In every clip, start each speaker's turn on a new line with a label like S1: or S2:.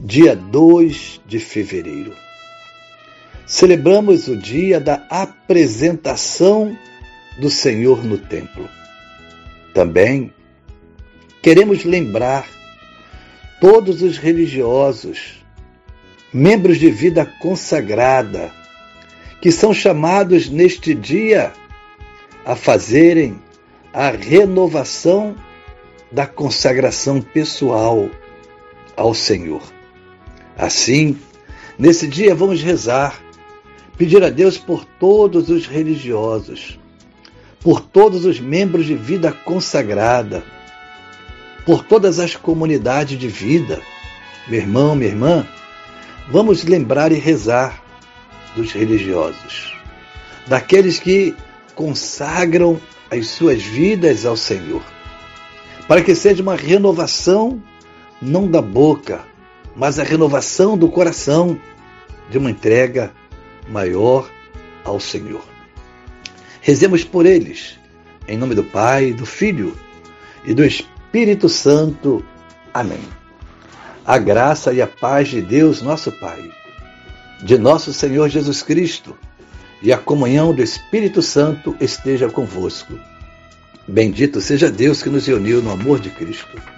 S1: dia 2 de fevereiro. Celebramos o dia da apresentação do Senhor no templo. Também queremos lembrar todos os religiosos, membros de vida consagrada, que são chamados neste dia a fazerem a renovação da consagração pessoal ao Senhor. Assim, nesse dia vamos rezar, pedir a Deus por todos os religiosos, por todos os membros de vida consagrada, por todas as comunidades de vida. Meu irmão, minha irmã, vamos lembrar e rezar dos religiosos, daqueles que consagram as suas vidas ao Senhor, para que seja uma renovação não da boca, mas a renovação do coração de uma entrega maior ao Senhor. Rezemos por eles, em nome do Pai, do Filho e do Espírito Santo. Amém. A graça e a paz de Deus, nosso Pai, de nosso Senhor Jesus Cristo e a comunhão do Espírito Santo esteja convosco. Bendito seja Deus que nos uniu no amor de Cristo.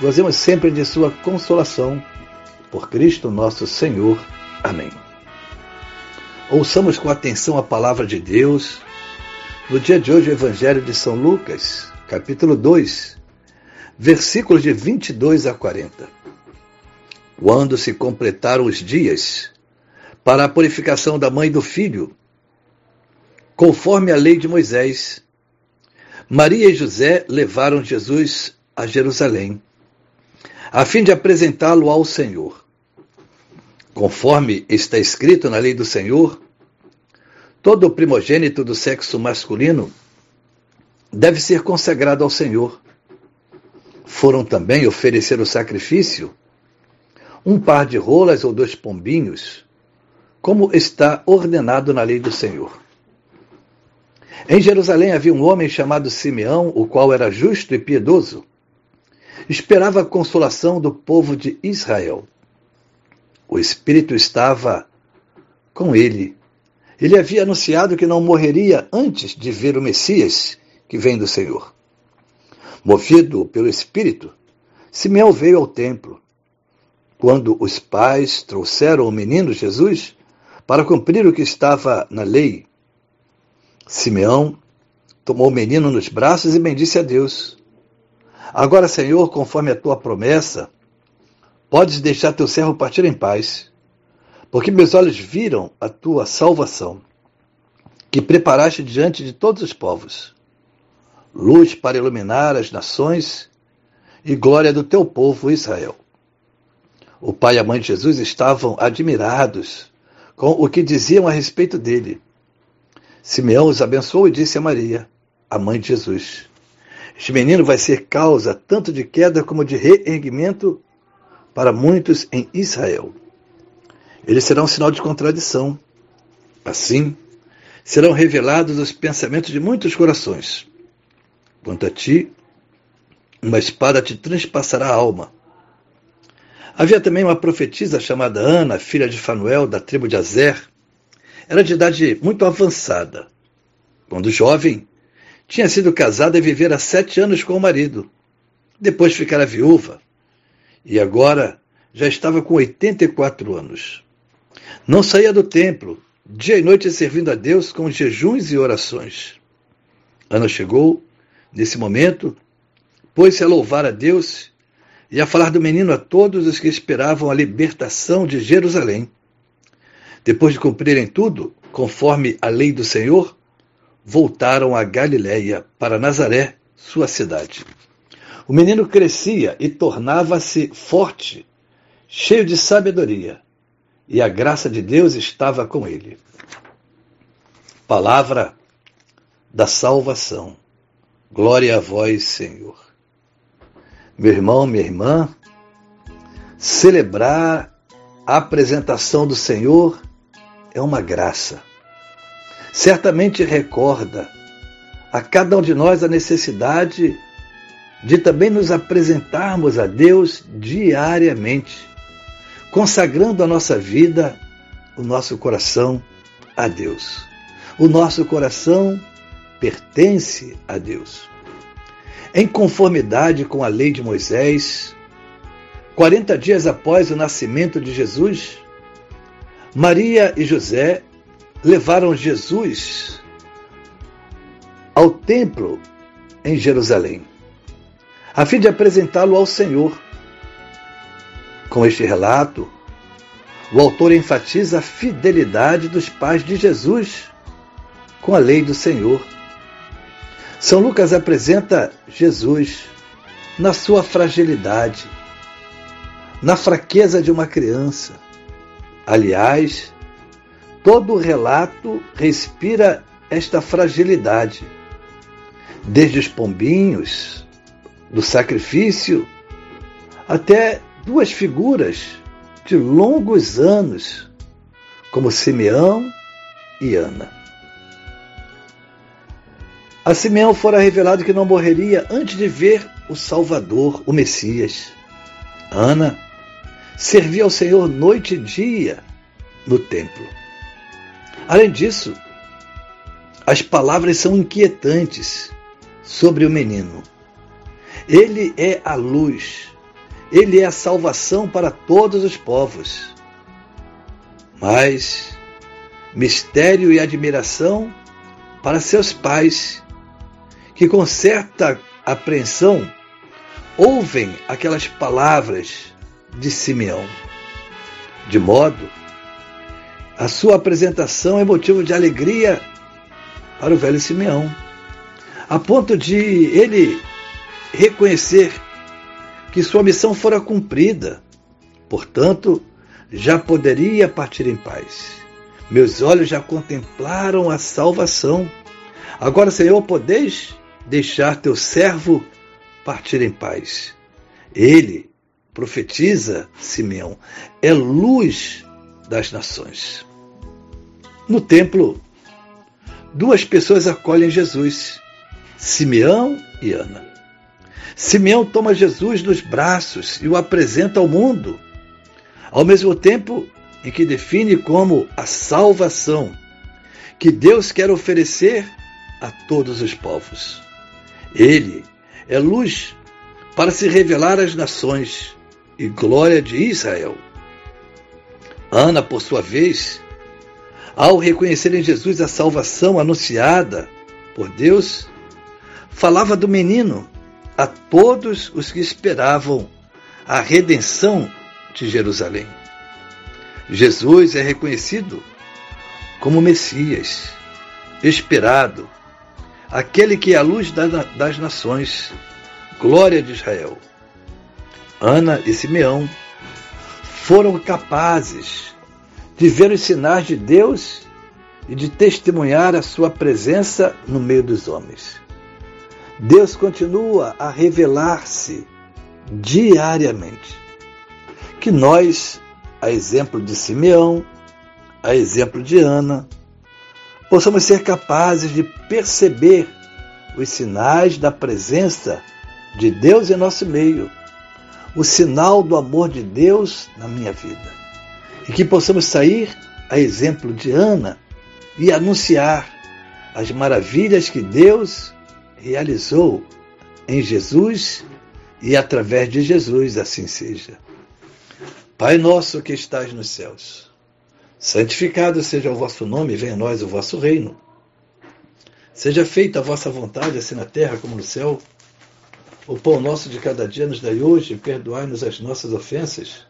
S1: Gozemos sempre de Sua consolação. Por Cristo nosso Senhor. Amém. Ouçamos com atenção a palavra de Deus. No dia de hoje, o Evangelho de São Lucas, capítulo 2, versículos de 22 a 40. Quando se completaram os dias para a purificação da mãe e do filho, conforme a lei de Moisés, Maria e José levaram Jesus a Jerusalém a fim de apresentá-lo ao Senhor. Conforme está escrito na lei do Senhor, todo primogênito do sexo masculino deve ser consagrado ao Senhor. Foram também oferecer o sacrifício um par de rolas ou dois pombinhos, como está ordenado na lei do Senhor. Em Jerusalém havia um homem chamado Simeão, o qual era justo e piedoso esperava a consolação do povo de Israel. O Espírito estava com ele. Ele havia anunciado que não morreria antes de ver o Messias que vem do Senhor. Movido pelo Espírito, Simeão veio ao templo. Quando os pais trouxeram o menino Jesus para cumprir o que estava na lei, Simeão tomou o menino nos braços e bendisse a Deus. Agora, Senhor, conforme a tua promessa, podes deixar teu servo partir em paz, porque meus olhos viram a tua salvação, que preparaste diante de todos os povos, luz para iluminar as nações e glória do teu povo Israel. O pai e a mãe de Jesus estavam admirados com o que diziam a respeito dele. Simeão os abençoou e disse a Maria, a mãe de Jesus: este menino vai ser causa tanto de queda como de reerguimento para muitos em Israel. Ele será um sinal de contradição. Assim, serão revelados os pensamentos de muitos corações. Quanto a ti, uma espada te transpassará a alma. Havia também uma profetisa chamada Ana, filha de Fanuel, da tribo de Azer. Era de idade muito avançada. Quando jovem, tinha sido casada e vivera sete anos com o marido. Depois ficara viúva. E agora já estava com 84 anos. Não saía do templo, dia e noite servindo a Deus com jejuns e orações. Ana chegou, nesse momento, pôs-se a louvar a Deus e a falar do menino a todos os que esperavam a libertação de Jerusalém. Depois de cumprirem tudo, conforme a lei do Senhor, voltaram a Galiléia, para Nazaré, sua cidade. O menino crescia e tornava-se forte, cheio de sabedoria, e a graça de Deus estava com ele. Palavra da salvação. Glória a vós, Senhor. Meu irmão, minha irmã, celebrar a apresentação do Senhor é uma graça. Certamente recorda a cada um de nós a necessidade de também nos apresentarmos a Deus diariamente, consagrando a nossa vida, o nosso coração a Deus. O nosso coração pertence a Deus. Em conformidade com a lei de Moisés, 40 dias após o nascimento de Jesus, Maria e José levaram Jesus ao templo em Jerusalém, a fim de apresentá-lo ao Senhor. Com este relato, o autor enfatiza a fidelidade dos pais de Jesus com a lei do Senhor. São Lucas apresenta Jesus na sua fragilidade, na fraqueza de uma criança. Aliás, todo o relato respira esta fragilidade. Desde os pombinhos, do sacrifício, até duas figuras de longos anos, como Simeão e Ana. A Simeão fora revelado que não morreria antes de ver o Salvador, o Messias. Ana servia ao Senhor noite e dia no templo. Além disso, as palavras são inquietantes sobre o menino. Ele é a luz, ele é a salvação para todos os povos. Mas mistério e admiração para seus pais que com certa apreensão ouvem aquelas palavras de Simeão. De modo, a sua apresentação é motivo de alegria para o velho Simeão, a ponto de ele reconhecer que sua missão fora cumprida, portanto, já poderia partir em paz. Meus olhos já contemplaram a salvação. Agora, Senhor, podeis deixar teu servo partir em paz. Ele, profetiza Simeão, é luz das nações. No templo, duas pessoas acolhem Jesus, Simeão e Ana. Simeão toma Jesus nos braços e o apresenta ao mundo, ao mesmo tempo em que define como a salvação que Deus quer oferecer a todos os povos. Ele é luz para se revelar às nações e glória de Israel. Ana, por sua vez, ao reconhecer em Jesus a salvação anunciada por Deus, falava do menino a todos os que esperavam a redenção de Jerusalém. Jesus é reconhecido como Messias, esperado, aquele que é a luz das nações, glória de Israel. Ana e Simeão foram capazes de ver os sinais de Deus e de testemunhar a sua presença no meio dos homens. Deus continua a revelar-se diariamente. Que nós, a exemplo de Simeão, a exemplo de Ana, possamos ser capazes de perceber os sinais da presença de Deus em nosso meio, o sinal do amor de Deus na minha vida. E que possamos sair, a exemplo de Ana, e anunciar as maravilhas que Deus realizou em Jesus e através de Jesus, assim seja. Pai nosso que estás nos céus, santificado seja o vosso nome, venha a nós o vosso reino. Seja feita a vossa vontade, assim na terra como no céu. O pão nosso de cada dia nos dai hoje, perdoai-nos as nossas ofensas,